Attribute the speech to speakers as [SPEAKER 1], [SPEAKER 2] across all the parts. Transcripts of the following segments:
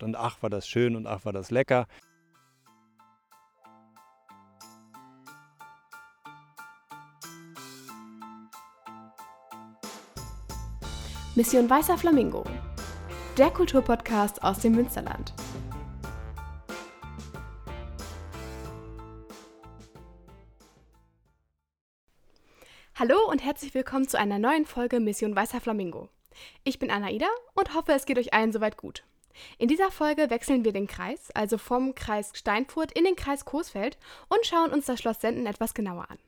[SPEAKER 1] gemacht. Und ach, war das schön und ach, war das lecker.
[SPEAKER 2] Mission Weißer Flamingo, der Kulturpodcast aus dem Münsterland. Hallo und herzlich willkommen zu einer neuen Folge Mission Weißer Flamingo. Ich bin Anaida und hoffe, es geht euch allen soweit gut. In dieser Folge wechseln wir den Kreis, also vom Kreis Steinfurt in den Kreis Coesfeld und schauen uns das Schloss Senden etwas genauer an.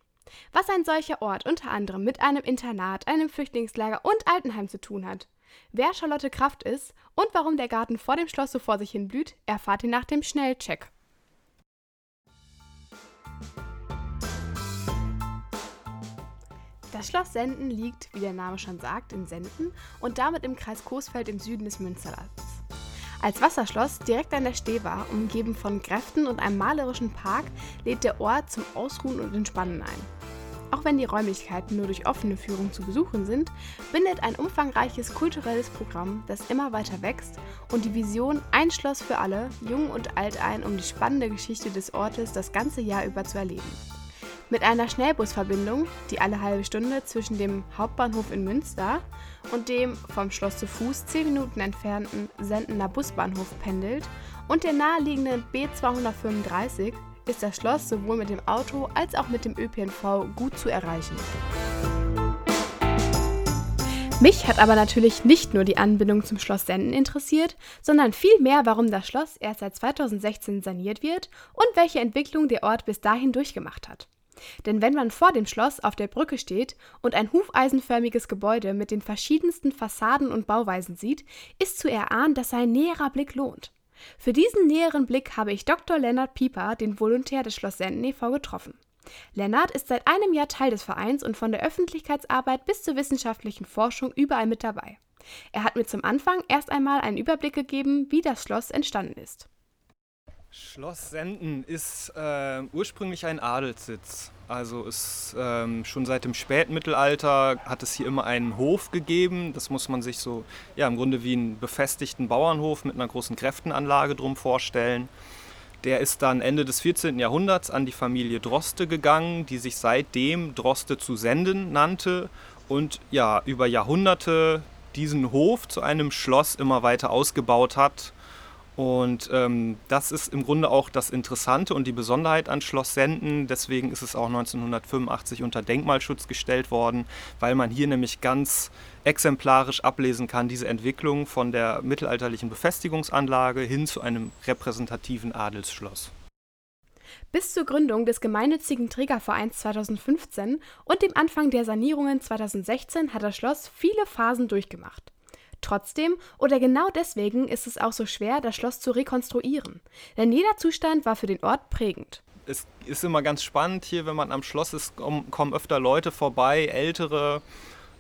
[SPEAKER 2] Was ein solcher Ort unter anderem mit einem Internat, einem Flüchtlingslager und Altenheim zu tun hat, wer Charlotte Kraft ist und warum der Garten vor dem Schloss so vor sich hin blüht, erfahrt ihr nach dem Schnellcheck. Das Schloss Senden liegt, wie der Name schon sagt, in Senden und damit im Kreis Coesfeld im Süden des Münsterlands. Als Wasserschloss direkt an der Stehbar, umgeben von Gräften und einem malerischen Park, lädt der Ort zum Ausruhen und Entspannen ein. Auch wenn die Räumlichkeiten nur durch offene Führung zu besuchen sind, bindet ein umfangreiches kulturelles Programm, das immer weiter wächst und die Vision Ein Schloss für alle, jung und alt ein, um die spannende Geschichte des Ortes das ganze Jahr über zu erleben. Mit einer Schnellbusverbindung, die alle halbe Stunde zwischen dem Hauptbahnhof in Münster und dem vom Schloss zu Fuß 10 Minuten entfernten Sendener Busbahnhof pendelt und der naheliegenden B235 ist das Schloss sowohl mit dem Auto als auch mit dem ÖPNV gut zu erreichen. Mich hat aber natürlich nicht nur die Anbindung zum Schloss Senden interessiert, sondern vielmehr, warum das Schloss erst seit 2016 saniert wird und welche Entwicklung der Ort bis dahin durchgemacht hat. Denn wenn man vor dem Schloss auf der Brücke steht und ein hufeisenförmiges Gebäude mit den verschiedensten Fassaden und Bauweisen sieht, ist zu erahnen, dass ein näherer Blick lohnt. Für diesen näheren Blick habe ich Dr. Lennart Pieper, den Volontär des Schloss Senden e.V., getroffen. Lennart ist seit einem Jahr Teil des Vereins und von der Öffentlichkeitsarbeit bis zur wissenschaftlichen Forschung überall mit dabei. Er hat mir zum Anfang erst einmal einen Überblick gegeben, wie das Schloss entstanden ist.
[SPEAKER 1] Schloss Senden ist äh, ursprünglich ein Adelssitz. Also ist ähm, schon seit dem Spätmittelalter hat es hier immer einen Hof gegeben. Das muss man sich so ja im Grunde wie einen befestigten Bauernhof mit einer großen Kräftenanlage drum vorstellen. Der ist dann Ende des 14. Jahrhunderts an die Familie Droste gegangen, die sich seitdem Droste zu Senden nannte und ja über Jahrhunderte diesen Hof zu einem Schloss immer weiter ausgebaut hat und ähm, das ist im Grunde auch das Interessante und die Besonderheit an Schloss Senden. Deswegen ist es auch 1985 unter Denkmalschutz gestellt worden, weil man hier nämlich ganz exemplarisch ablesen kann, diese Entwicklung von der mittelalterlichen Befestigungsanlage hin zu einem repräsentativen Adelsschloss.
[SPEAKER 2] Bis zur Gründung des gemeinnützigen Trägervereins 2015 und dem Anfang der Sanierungen 2016 hat das Schloss viele Phasen durchgemacht. Trotzdem oder genau deswegen ist es auch so schwer, das Schloss zu rekonstruieren. Denn jeder Zustand war für den Ort prägend.
[SPEAKER 1] Es ist immer ganz spannend hier, wenn man am Schloss ist, kommen öfter Leute vorbei, ältere,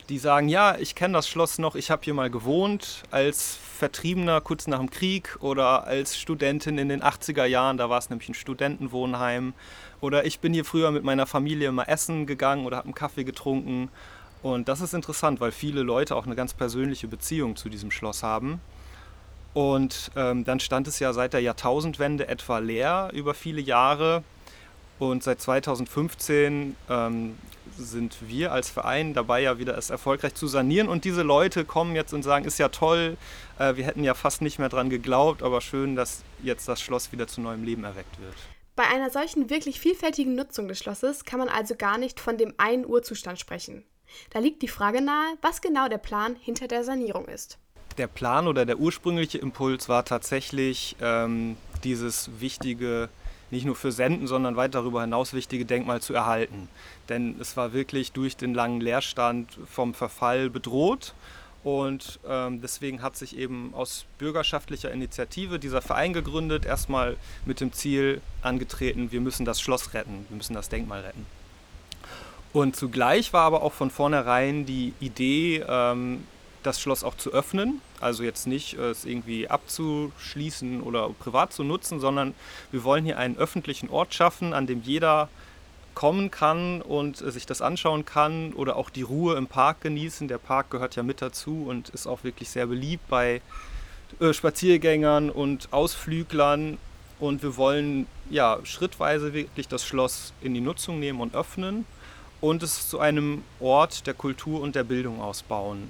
[SPEAKER 1] die sagen, ja, ich kenne das Schloss noch, ich habe hier mal gewohnt als Vertriebener kurz nach dem Krieg oder als Studentin in den 80er Jahren, da war es nämlich ein Studentenwohnheim. Oder ich bin hier früher mit meiner Familie mal essen gegangen oder habe einen Kaffee getrunken. Und das ist interessant, weil viele Leute auch eine ganz persönliche Beziehung zu diesem Schloss haben. Und ähm, dann stand es ja seit der Jahrtausendwende etwa leer über viele Jahre. Und seit 2015 ähm, sind wir als Verein dabei, ja wieder es erfolgreich zu sanieren. Und diese Leute kommen jetzt und sagen, ist ja toll, äh, wir hätten ja fast nicht mehr dran geglaubt, aber schön, dass jetzt das Schloss wieder zu neuem Leben erweckt wird.
[SPEAKER 2] Bei einer solchen wirklich vielfältigen Nutzung des Schlosses kann man also gar nicht von dem einen Urzustand sprechen. Da liegt die Frage nahe, was genau der Plan hinter der Sanierung ist.
[SPEAKER 1] Der Plan oder der ursprüngliche Impuls war tatsächlich ähm, dieses wichtige, nicht nur für Senden, sondern weit darüber hinaus wichtige Denkmal zu erhalten. Denn es war wirklich durch den langen Leerstand vom Verfall bedroht. Und ähm, deswegen hat sich eben aus bürgerschaftlicher Initiative dieser Verein gegründet, erstmal mit dem Ziel angetreten, wir müssen das Schloss retten, wir müssen das Denkmal retten. Und zugleich war aber auch von vornherein die Idee, ähm, das Schloss auch zu öffnen. Also jetzt nicht äh, es irgendwie abzuschließen oder privat zu nutzen, sondern wir wollen hier einen öffentlichen Ort schaffen, an dem jeder kommen kann und äh, sich das anschauen kann oder auch die Ruhe im Park genießen. Der Park gehört ja mit dazu und ist auch wirklich sehr beliebt bei äh, Spaziergängern und Ausflüglern. Und wir wollen ja schrittweise wirklich das Schloss in die Nutzung nehmen und öffnen und es zu einem Ort der Kultur und der Bildung ausbauen.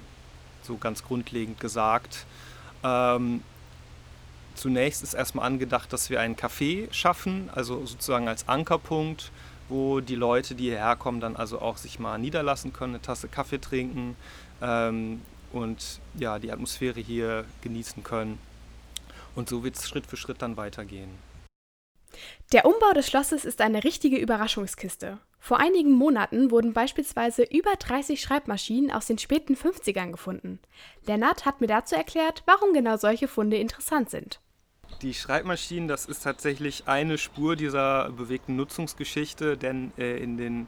[SPEAKER 1] So ganz grundlegend gesagt. Ähm, zunächst ist erstmal angedacht, dass wir ein Café schaffen, also sozusagen als Ankerpunkt, wo die Leute, die hierher kommen, dann also auch sich mal niederlassen können, eine Tasse Kaffee trinken ähm, und ja, die Atmosphäre hier genießen können. Und so wird es Schritt für Schritt dann weitergehen.
[SPEAKER 2] Der Umbau des Schlosses ist eine richtige Überraschungskiste. Vor einigen Monaten wurden beispielsweise über 30 Schreibmaschinen aus den späten 50ern gefunden. Lennart hat mir dazu erklärt, warum genau solche Funde interessant sind.
[SPEAKER 1] Die Schreibmaschinen, das ist tatsächlich eine Spur dieser bewegten Nutzungsgeschichte, denn äh, in den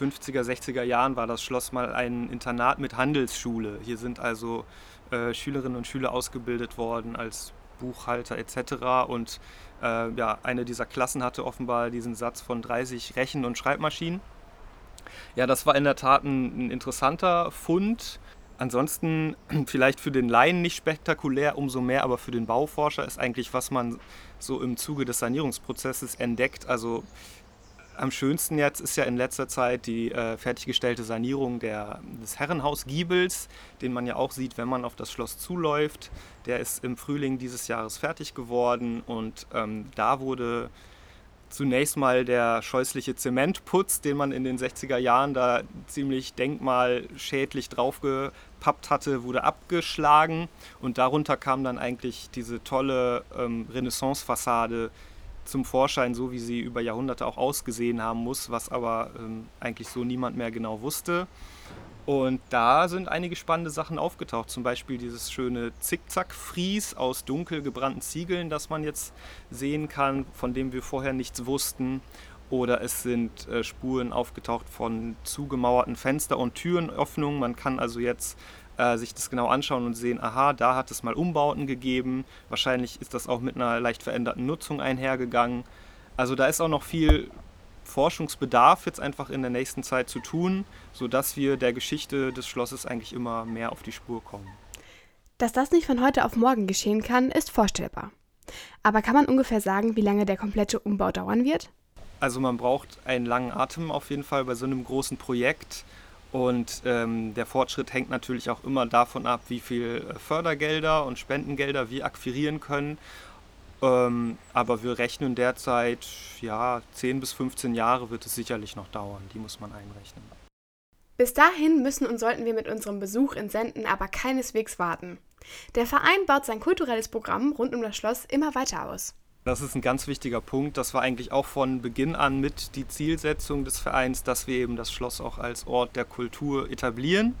[SPEAKER 1] 50er, 60er Jahren war das Schloss mal ein Internat mit Handelsschule. Hier sind also äh, Schülerinnen und Schüler ausgebildet worden als Buchhalter etc. Und äh, ja, eine dieser Klassen hatte offenbar diesen Satz von 30 Rechen- und Schreibmaschinen. Ja, das war in der Tat ein, ein interessanter Fund. Ansonsten vielleicht für den Laien nicht spektakulär, umso mehr aber für den Bauforscher ist eigentlich, was man so im Zuge des Sanierungsprozesses entdeckt. Also am schönsten jetzt ist ja in letzter Zeit die äh, fertiggestellte Sanierung der, des Herrenhausgiebels, den man ja auch sieht, wenn man auf das Schloss zuläuft. Der ist im Frühling dieses Jahres fertig geworden und ähm, da wurde zunächst mal der scheußliche Zementputz, den man in den 60er Jahren da ziemlich denkmalschädlich draufgepappt hatte, wurde abgeschlagen und darunter kam dann eigentlich diese tolle ähm, Renaissance-Fassade zum Vorschein, so wie sie über Jahrhunderte auch ausgesehen haben muss, was aber ähm, eigentlich so niemand mehr genau wusste. Und da sind einige spannende Sachen aufgetaucht, zum Beispiel dieses schöne Zickzack-Fries aus dunkel gebrannten Ziegeln, das man jetzt sehen kann, von dem wir vorher nichts wussten. Oder es sind äh, Spuren aufgetaucht von zugemauerten Fenster- und Türenöffnungen. Man kann also jetzt äh, sich das genau anschauen und sehen, aha, da hat es mal Umbauten gegeben. Wahrscheinlich ist das auch mit einer leicht veränderten Nutzung einhergegangen. Also da ist auch noch viel Forschungsbedarf jetzt einfach in der nächsten Zeit zu tun, sodass wir der Geschichte des Schlosses eigentlich immer mehr auf die Spur kommen.
[SPEAKER 2] Dass das nicht von heute auf morgen geschehen kann, ist vorstellbar. Aber kann man ungefähr sagen, wie lange der komplette Umbau dauern wird?
[SPEAKER 1] Also man braucht einen langen Atem auf jeden Fall bei so einem großen Projekt. Und ähm, der Fortschritt hängt natürlich auch immer davon ab, wie viel äh, Fördergelder und Spendengelder wir akquirieren können. Ähm, aber wir rechnen derzeit, ja, 10 bis 15 Jahre wird es sicherlich noch dauern. Die muss man einrechnen.
[SPEAKER 2] Bis dahin müssen und sollten wir mit unserem Besuch in Senden aber keineswegs warten. Der Verein baut sein kulturelles Programm rund um das Schloss immer weiter aus.
[SPEAKER 1] Das ist ein ganz wichtiger Punkt. Das war eigentlich auch von Beginn an mit die Zielsetzung des Vereins, dass wir eben das Schloss auch als Ort der Kultur etablieren.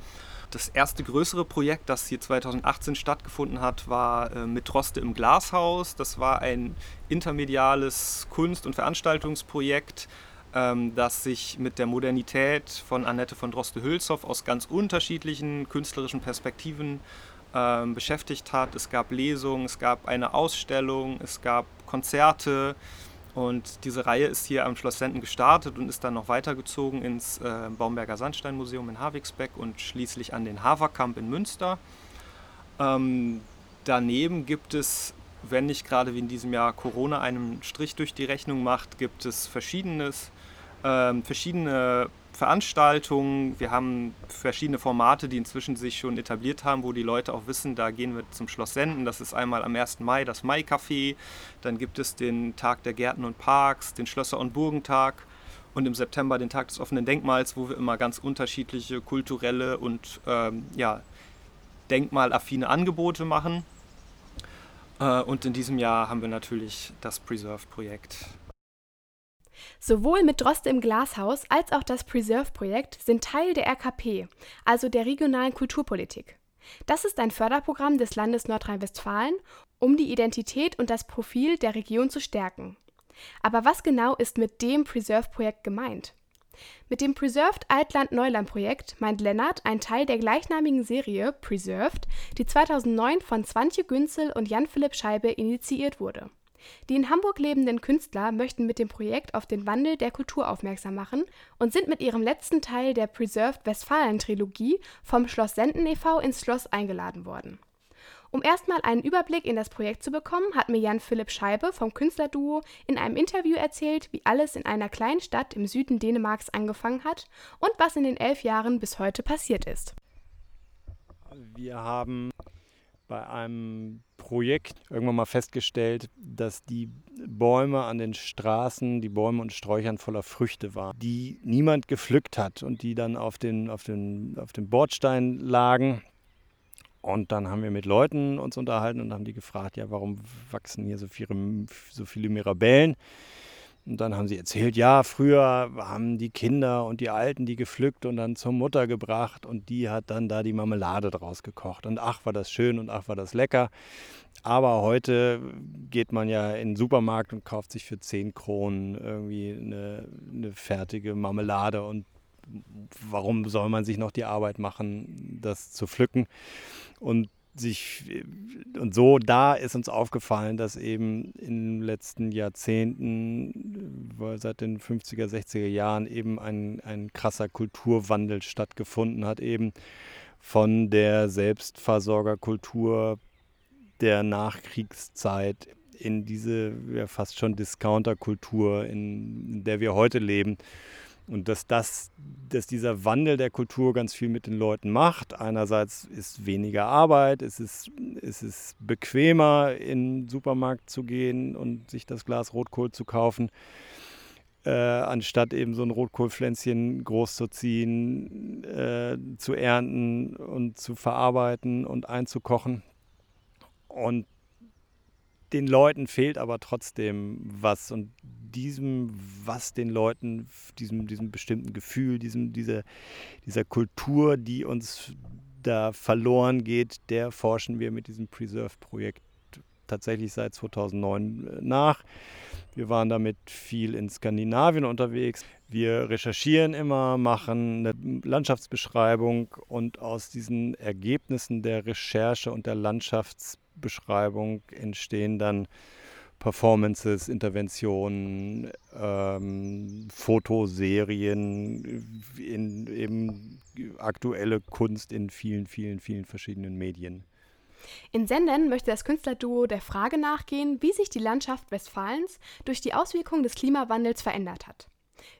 [SPEAKER 1] Das erste größere Projekt, das hier 2018 stattgefunden hat, war äh, mit Droste im Glashaus. Das war ein intermediales Kunst- und Veranstaltungsprojekt, ähm, das sich mit der Modernität von Annette von Droste-Hülshoff aus ganz unterschiedlichen künstlerischen Perspektiven ähm, beschäftigt hat. Es gab Lesungen, es gab eine Ausstellung, es gab Konzerte. Und diese Reihe ist hier am Schloss Senden gestartet und ist dann noch weitergezogen ins äh, Baumberger Sandsteinmuseum in Havigsbeck und schließlich an den Haverkamp in Münster. Ähm, daneben gibt es, wenn nicht gerade wie in diesem Jahr Corona einen Strich durch die Rechnung macht, gibt es verschiedenes, äh, verschiedene Veranstaltungen, wir haben verschiedene Formate, die inzwischen sich schon etabliert haben, wo die Leute auch wissen, da gehen wir zum Schloss Senden. Das ist einmal am 1. Mai das Mai-Café, dann gibt es den Tag der Gärten und Parks, den Schlösser- und Burgentag und im September den Tag des offenen Denkmals, wo wir immer ganz unterschiedliche kulturelle und ähm, ja, denkmalaffine Angebote machen. Äh, und in diesem Jahr haben wir natürlich das Preserve-Projekt
[SPEAKER 2] Sowohl mit Droste im Glashaus als auch das Preserve-Projekt sind Teil der RKP, also der regionalen Kulturpolitik. Das ist ein Förderprogramm des Landes Nordrhein-Westfalen, um die Identität und das Profil der Region zu stärken. Aber was genau ist mit dem Preserve-Projekt gemeint? Mit dem Preserved Altland-Neuland-Projekt meint Lennart ein Teil der gleichnamigen Serie Preserved, die 2009 von Swantje Günzel und Jan-Philipp Scheibe initiiert wurde. Die in Hamburg lebenden Künstler möchten mit dem Projekt auf den Wandel der Kultur aufmerksam machen und sind mit ihrem letzten Teil der Preserved Westfalen Trilogie vom Schloss Senden e.V. ins Schloss eingeladen worden. Um erstmal einen Überblick in das Projekt zu bekommen, hat mir Jan Philipp Scheibe vom Künstlerduo in einem Interview erzählt, wie alles in einer kleinen Stadt im Süden Dänemarks angefangen hat und was in den elf Jahren bis heute passiert ist.
[SPEAKER 3] Wir haben bei einem Projekt irgendwann mal festgestellt, dass die Bäume an den Straßen, die Bäume und Sträuchern voller Früchte waren, die niemand gepflückt hat und die dann auf den, auf den, auf den Bordstein lagen und dann haben wir mit Leuten uns unterhalten und haben die gefragt, ja, warum wachsen hier so viele, so viele Mirabellen? Und dann haben sie erzählt, ja, früher haben die Kinder und die Alten die gepflückt und dann zur Mutter gebracht und die hat dann da die Marmelade draus gekocht. Und ach, war das schön und ach, war das lecker. Aber heute geht man ja in den Supermarkt und kauft sich für 10 Kronen irgendwie eine, eine fertige Marmelade und warum soll man sich noch die Arbeit machen, das zu pflücken? Und sich und so da ist uns aufgefallen, dass eben in den letzten Jahrzehnten, seit den 50er, 60er Jahren eben ein, ein krasser Kulturwandel stattgefunden hat, eben von der Selbstversorgerkultur der Nachkriegszeit in diese ja, fast schon Discounterkultur, in der wir heute leben. Und dass, das, dass dieser Wandel der Kultur ganz viel mit den Leuten macht. Einerseits ist weniger Arbeit, es ist, es ist bequemer, in den Supermarkt zu gehen und sich das Glas Rotkohl zu kaufen, äh, anstatt eben so ein Rotkohlpflänzchen groß zu ziehen, äh, zu ernten und zu verarbeiten und einzukochen. Und den Leuten fehlt aber trotzdem was. Und diesem, was den Leuten, diesem, diesem bestimmten Gefühl, diesem, dieser, dieser Kultur, die uns da verloren geht, der forschen wir mit diesem Preserve-Projekt tatsächlich seit 2009 äh, nach. Wir waren damit viel in Skandinavien unterwegs. Wir recherchieren immer, machen eine Landschaftsbeschreibung und aus diesen Ergebnissen der Recherche und der Landschaftsbeschreibung entstehen dann Performances, Interventionen, ähm, Fotoserien, in, eben aktuelle Kunst in vielen, vielen, vielen verschiedenen Medien.
[SPEAKER 2] In Senden möchte das Künstlerduo der Frage nachgehen, wie sich die Landschaft Westfalens durch die Auswirkungen des Klimawandels verändert hat.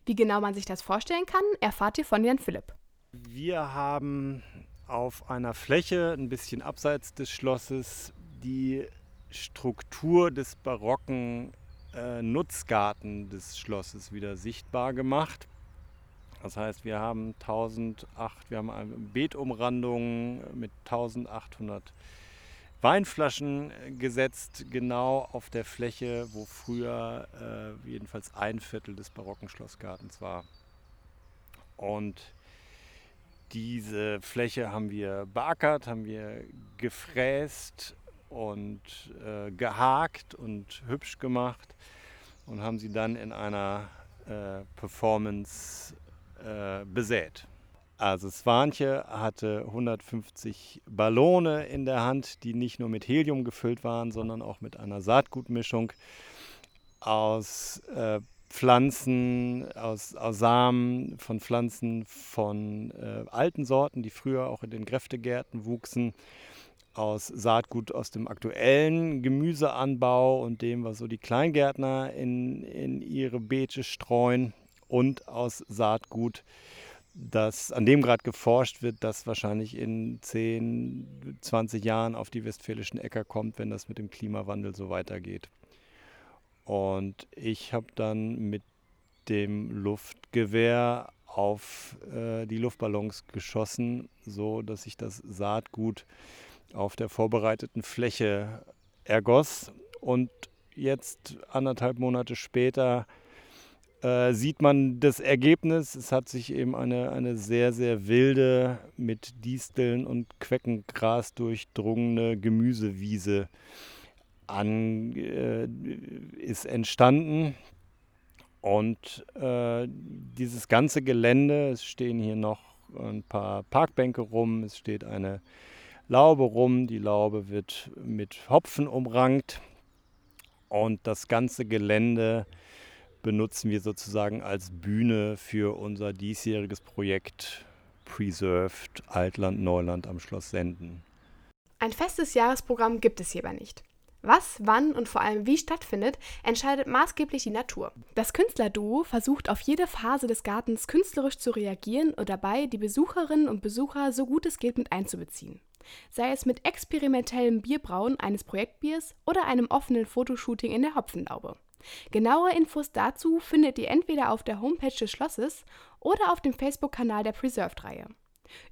[SPEAKER 2] Wie genau man sich das vorstellen kann, erfahrt ihr von Jan Philipp.
[SPEAKER 3] Wir haben auf einer Fläche ein bisschen abseits des Schlosses die Struktur des barocken äh, Nutzgarten des Schlosses wieder sichtbar gemacht. Das heißt, wir haben 1008, wir haben eine Beetumrandung mit 1800 Weinflaschen gesetzt, genau auf der Fläche, wo früher äh, jedenfalls ein Viertel des barocken Schlossgartens war. Und diese Fläche haben wir beackert, haben wir gefräst, und äh, gehakt und hübsch gemacht und haben sie dann in einer äh, Performance äh, besät. Also Swanche hatte 150 Ballone in der Hand, die nicht nur mit Helium gefüllt waren, sondern auch mit einer Saatgutmischung aus äh, Pflanzen, aus, aus, Samen von Pflanzen von äh, alten Sorten, die früher auch in den Kräftegärten wuchsen aus Saatgut aus dem aktuellen Gemüseanbau und dem, was so die Kleingärtner in, in ihre Beete streuen und aus Saatgut, das, an dem gerade geforscht wird, das wahrscheinlich in 10, 20 Jahren auf die westfälischen Äcker kommt, wenn das mit dem Klimawandel so weitergeht. Und ich habe dann mit dem Luftgewehr auf äh, die Luftballons geschossen, so dass ich das Saatgut auf der vorbereiteten Fläche ergoss. Und jetzt, anderthalb Monate später, äh, sieht man das Ergebnis. Es hat sich eben eine, eine sehr, sehr wilde, mit Disteln und Queckengras durchdrungene Gemüsewiese an, äh, ist entstanden. Und äh, dieses ganze Gelände, es stehen hier noch ein paar Parkbänke rum, es steht eine Laube rum. Die Laube wird mit Hopfen umrankt und das ganze Gelände benutzen wir sozusagen als Bühne für unser diesjähriges Projekt Preserved Altland Neuland am Schloss Senden.
[SPEAKER 2] Ein festes Jahresprogramm gibt es hierbei nicht. Was, wann und vor allem wie stattfindet, entscheidet maßgeblich die Natur. Das Künstlerduo versucht auf jede Phase des Gartens künstlerisch zu reagieren und dabei die Besucherinnen und Besucher so gut es geht mit einzubeziehen. Sei es mit experimentellem Bierbrauen eines Projektbiers oder einem offenen Fotoshooting in der Hopfenlaube. Genaue Infos dazu findet ihr entweder auf der Homepage des Schlosses oder auf dem Facebook-Kanal der Preserved-Reihe.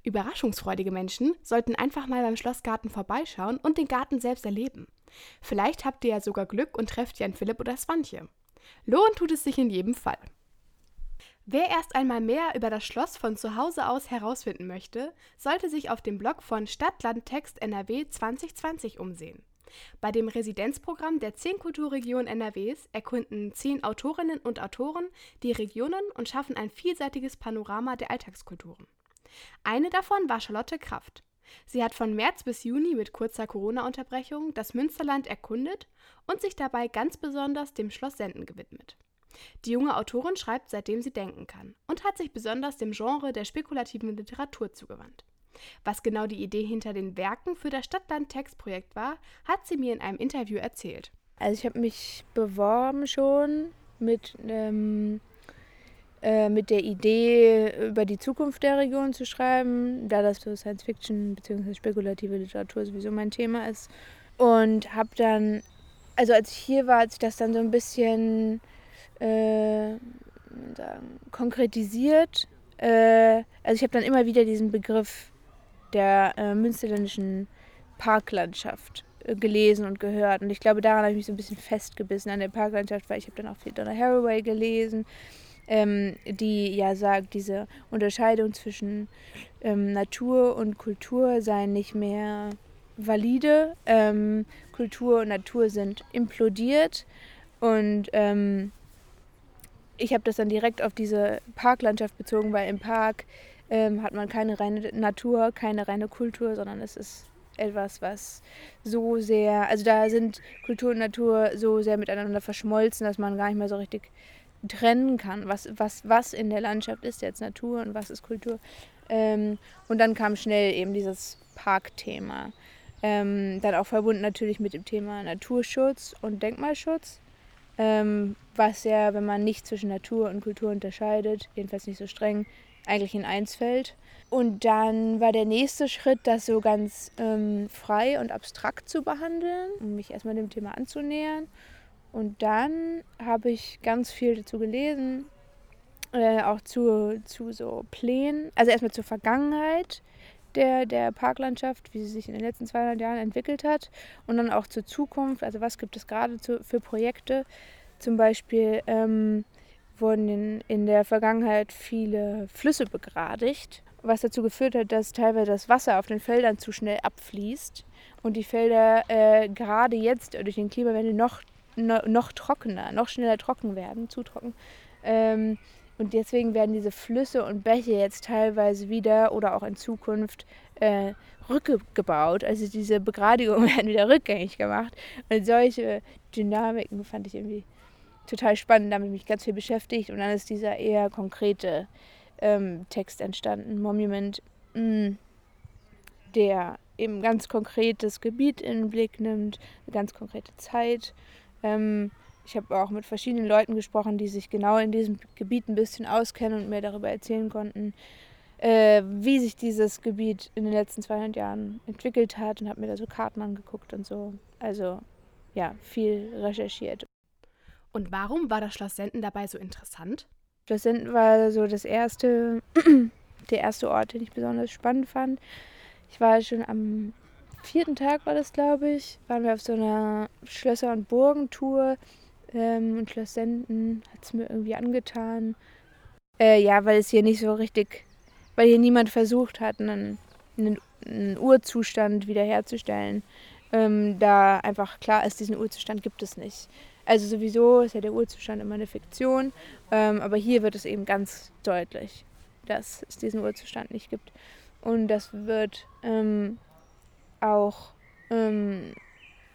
[SPEAKER 2] Überraschungsfreudige Menschen sollten einfach mal beim Schlossgarten vorbeischauen und den Garten selbst erleben. Vielleicht habt ihr ja sogar Glück und trefft Jan Philipp oder Swantje. Lohnt tut es sich in jedem Fall. Wer erst einmal mehr über das Schloss von zu Hause aus herausfinden möchte, sollte sich auf dem Blog von Stadtlandtext NRW 2020 umsehen. Bei dem Residenzprogramm der 10 Kulturregionen NRWs erkunden 10 Autorinnen und Autoren die Regionen und schaffen ein vielseitiges Panorama der Alltagskulturen. Eine davon war Charlotte Kraft. Sie hat von März bis Juni mit kurzer Corona-Unterbrechung das Münsterland erkundet und sich dabei ganz besonders dem Schloss Senden gewidmet. Die junge Autorin schreibt seitdem sie denken kann und hat sich besonders dem Genre der spekulativen Literatur zugewandt. Was genau die Idee hinter den Werken für das Stadtland-Text-Projekt war, hat sie mir in einem Interview erzählt.
[SPEAKER 4] Also ich habe mich beworben schon mit ähm, äh, mit der Idee, über die Zukunft der Region zu schreiben, da das für Science Fiction bzw. spekulative Literatur sowieso mein Thema ist. Und habe dann, also als ich hier war, hat sich das dann so ein bisschen äh, sagen, konkretisiert. Äh, also ich habe dann immer wieder diesen Begriff der äh, münsterländischen Parklandschaft äh, gelesen und gehört. Und ich glaube, daran habe ich mich so ein bisschen festgebissen an der Parklandschaft, weil ich habe dann auch viel Donna Haraway gelesen ähm, die ja sagt, diese Unterscheidung zwischen ähm, Natur und Kultur sei nicht mehr valide. Ähm, Kultur und Natur sind implodiert und ähm, ich habe das dann direkt auf diese Parklandschaft bezogen, weil im Park ähm, hat man keine reine Natur, keine reine Kultur, sondern es ist etwas, was so sehr, also da sind Kultur und Natur so sehr miteinander verschmolzen, dass man gar nicht mehr so richtig trennen kann, was, was, was in der Landschaft ist jetzt Natur und was ist Kultur. Ähm, und dann kam schnell eben dieses Parkthema. Ähm, dann auch verbunden natürlich mit dem Thema Naturschutz und Denkmalschutz, ähm, was ja, wenn man nicht zwischen Natur und Kultur unterscheidet, jedenfalls nicht so streng, eigentlich in eins fällt. Und dann war der nächste Schritt, das so ganz ähm, frei und abstrakt zu behandeln, um mich erstmal dem Thema anzunähern. Und dann habe ich ganz viel dazu gelesen, äh, auch zu, zu so Plänen, also erstmal zur Vergangenheit der, der Parklandschaft, wie sie sich in den letzten 200 Jahren entwickelt hat und dann auch zur Zukunft, also was gibt es gerade zu, für Projekte. Zum Beispiel ähm, wurden in, in der Vergangenheit viele Flüsse begradigt, was dazu geführt hat, dass teilweise das Wasser auf den Feldern zu schnell abfließt und die Felder äh, gerade jetzt durch den Klimawandel noch noch trockener, noch schneller trocken werden, zu trocken. Ähm, und deswegen werden diese Flüsse und Bäche jetzt teilweise wieder oder auch in Zukunft äh, rückgebaut. Also diese Begradigungen werden wieder rückgängig gemacht. Und solche Dynamiken fand ich irgendwie total spannend, damit mich ganz viel beschäftigt. Und dann ist dieser eher konkrete ähm, Text entstanden, Monument, mh, mm, der eben ganz konkretes Gebiet in den Blick nimmt, eine ganz konkrete Zeit ähm, ich habe auch mit verschiedenen Leuten gesprochen, die sich genau in diesem Gebiet ein bisschen auskennen und mir darüber erzählen konnten, äh, wie sich dieses Gebiet in den letzten 200 Jahren entwickelt hat und habe mir da so Karten angeguckt und so. Also ja, viel recherchiert.
[SPEAKER 2] Und warum war das Schloss Senden dabei so interessant?
[SPEAKER 4] Schloss Senden war so das erste, der erste Ort, den ich besonders spannend fand. Ich war schon am vierten Tag war das, glaube ich, waren wir auf so einer Schlösser- und Burgentour. Ähm, und Schloss Senden hat es mir irgendwie angetan. Äh, ja, weil es hier nicht so richtig, weil hier niemand versucht hat, einen, einen, einen Urzustand wiederherzustellen. Ähm, da einfach klar ist, diesen Urzustand gibt es nicht. Also sowieso ist ja der Urzustand immer eine Fiktion, ähm, aber hier wird es eben ganz deutlich, dass es diesen Urzustand nicht gibt. Und das wird ähm, auch ähm,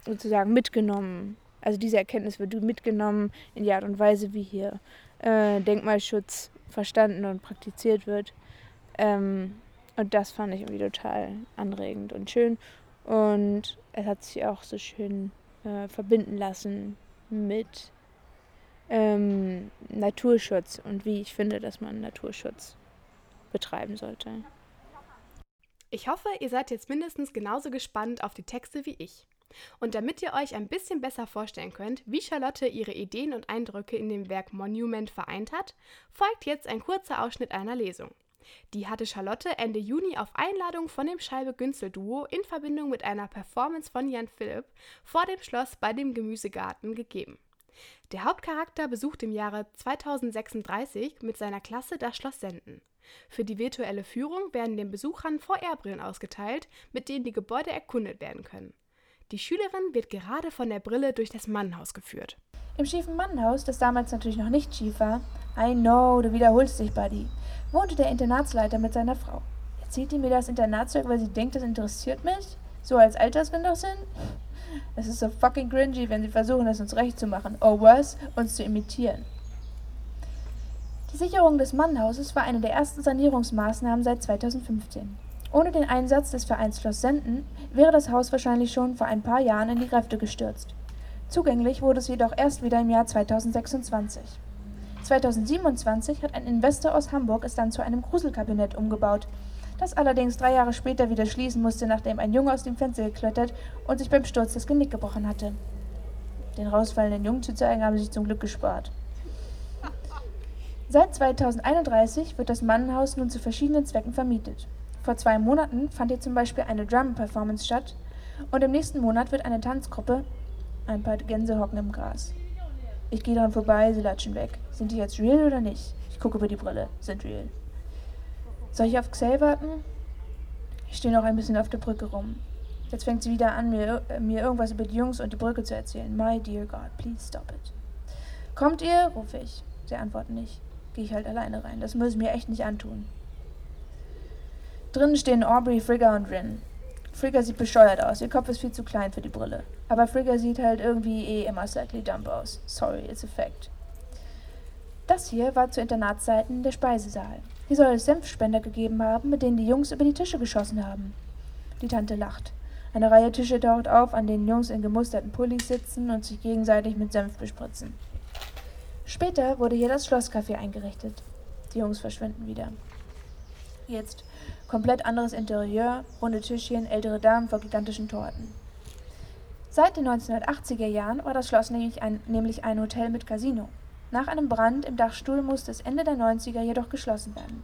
[SPEAKER 4] sozusagen mitgenommen. Also diese Erkenntnis wird mitgenommen in die Art und Weise, wie hier äh, Denkmalschutz verstanden und praktiziert wird. Ähm, und das fand ich irgendwie total anregend und schön.
[SPEAKER 5] Und es hat sich auch so schön äh, verbinden lassen mit ähm, Naturschutz und wie ich finde, dass man Naturschutz betreiben sollte.
[SPEAKER 2] Ich hoffe, ihr seid jetzt mindestens genauso gespannt auf die Texte wie ich. Und damit ihr euch ein bisschen besser vorstellen könnt, wie Charlotte ihre Ideen und Eindrücke in dem Werk Monument vereint hat, folgt jetzt ein kurzer Ausschnitt einer Lesung. Die hatte Charlotte Ende Juni auf Einladung von dem Scheibe-Günzel-Duo in Verbindung mit einer Performance von Jan Philipp vor dem Schloss bei dem Gemüsegarten gegeben. Der Hauptcharakter besucht im Jahre 2036 mit seiner Klasse das Schloss Senden. Für die virtuelle Führung werden den Besuchern VR-Brillen ausgeteilt, mit denen die Gebäude erkundet werden können. Die Schülerin wird gerade von der Brille durch das Mannhaus geführt.
[SPEAKER 4] Im schiefen Mannhaus, das damals natürlich noch nicht schief war, I know, du wiederholst dich, Buddy, wohnte der Internatsleiter mit seiner Frau. Erzählt die mir das Internatszeug, weil sie denkt, das interessiert mich? So als Altersgenossin? Es ist so fucking cringy, wenn sie versuchen, es uns recht zu machen. Oh was? Uns zu imitieren. Die Sicherung des Mannhauses war eine der ersten Sanierungsmaßnahmen seit 2015. Ohne den Einsatz des Vereins Schloss Senden wäre das Haus wahrscheinlich schon vor ein paar Jahren in die Kräfte gestürzt. Zugänglich wurde es jedoch erst wieder im Jahr 2026. 2027 hat ein Investor aus Hamburg es dann zu einem Gruselkabinett umgebaut, das allerdings drei Jahre später wieder schließen musste, nachdem ein Junge aus dem Fenster geklettert und sich beim Sturz das Genick gebrochen hatte. Den rausfallenden Jungen zu zeigen, haben sie sich zum Glück gespart. Seit 2031 wird das Mannenhaus nun zu verschiedenen Zwecken vermietet. Vor zwei Monaten fand hier zum Beispiel eine Drum-Performance statt und im nächsten Monat wird eine Tanzgruppe, ein paar Gänse hocken im Gras. Ich gehe dran vorbei, sie latschen weg. Sind die jetzt real oder nicht? Ich gucke über die Brille, sind real. Soll ich auf Xay warten? Ich stehe noch ein bisschen auf der Brücke rum. Jetzt fängt sie wieder an, mir, äh, mir irgendwas über die Jungs und die Brücke zu erzählen. My dear God, please stop it. Kommt ihr? rufe ich. Sie antworten nicht. Gehe ich halt alleine rein. Das muss ich mir echt nicht antun. Drinnen stehen Aubrey, Frigga und Rin. Frigga sieht bescheuert aus. Ihr Kopf ist viel zu klein für die Brille. Aber Frigga sieht halt irgendwie eh immer slightly dumb aus. Sorry, it's a fact. Das hier war zu Internatszeiten der Speisesaal. Hier soll es Senfspender gegeben haben, mit denen die Jungs über die Tische geschossen haben. Die Tante lacht. Eine Reihe Tische taucht auf, an denen Jungs in gemusterten Pullis sitzen und sich gegenseitig mit Senf bespritzen. Später wurde hier das Schlosscafé eingerichtet. Die Jungs verschwinden wieder. Jetzt komplett anderes Interieur, runde Tischchen, ältere Damen vor gigantischen Torten. Seit den 1980er Jahren war das Schloss nämlich ein, nämlich ein Hotel mit Casino. Nach einem Brand im Dachstuhl musste es Ende der 90er jedoch geschlossen werden.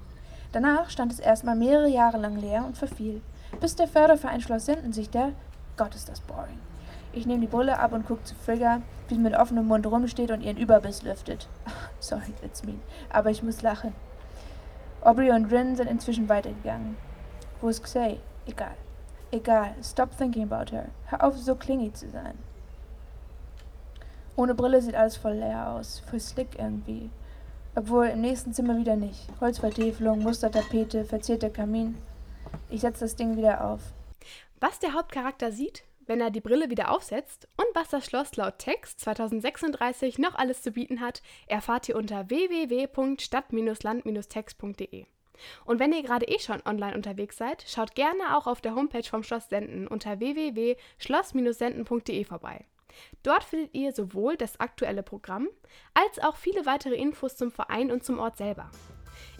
[SPEAKER 4] Danach stand es erstmal mehrere Jahre lang leer und verfiel, bis der Förderverein Schloss Sinden sich der Gott ist das boring. Ich nehme die Brille ab und gucke zu Frigga, wie sie mit offenem Mund rumsteht und ihren Überbiss lüftet. Sorry, it's mean, aber ich muss lachen. Aubrey und Rin sind inzwischen weitergegangen. Wo ist Xay? Egal. Egal. Stop thinking about her. Hör auf, so klingy zu sein. Ohne Brille sieht alles voll leer aus, voll slick irgendwie. Obwohl im nächsten Zimmer wieder nicht. Holzvertäfelung, Mustertapete, verzierter Kamin. Ich setze das Ding wieder auf.
[SPEAKER 2] Was der Hauptcharakter sieht, wenn er die Brille wieder aufsetzt und was das Schloss laut Text 2036 noch alles zu bieten hat, erfahrt ihr unter www.stadt-land-text.de. Und wenn ihr gerade eh schon online unterwegs seid, schaut gerne auch auf der Homepage vom Schloss Senden unter www.schloss-senden.de vorbei. Dort findet ihr sowohl das aktuelle Programm als auch viele weitere Infos zum Verein und zum Ort selber.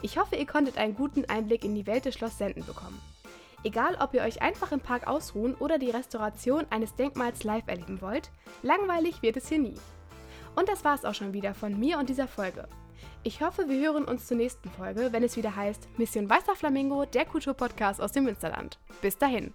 [SPEAKER 2] Ich hoffe, ihr konntet einen guten Einblick in die Welt des Schloss Senden bekommen. Egal, ob ihr euch einfach im Park ausruhen oder die Restauration eines Denkmals live erleben wollt, langweilig wird es hier nie. Und das war es auch schon wieder von mir und dieser Folge. Ich hoffe, wir hören uns zur nächsten Folge, wenn es wieder heißt Mission Weißer Flamingo, der Kulturpodcast aus dem Münsterland. Bis dahin.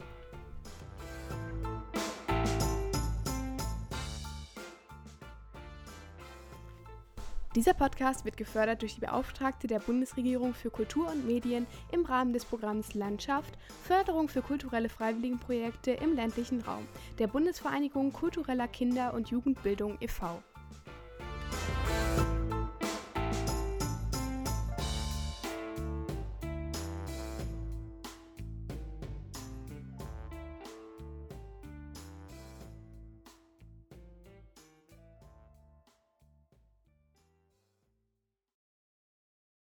[SPEAKER 2] Dieser Podcast wird gefördert durch die Beauftragte der Bundesregierung für Kultur und Medien im Rahmen des Programms Landschaft Förderung für kulturelle Freiwilligenprojekte im ländlichen Raum der Bundesvereinigung kultureller Kinder- und Jugendbildung e.V.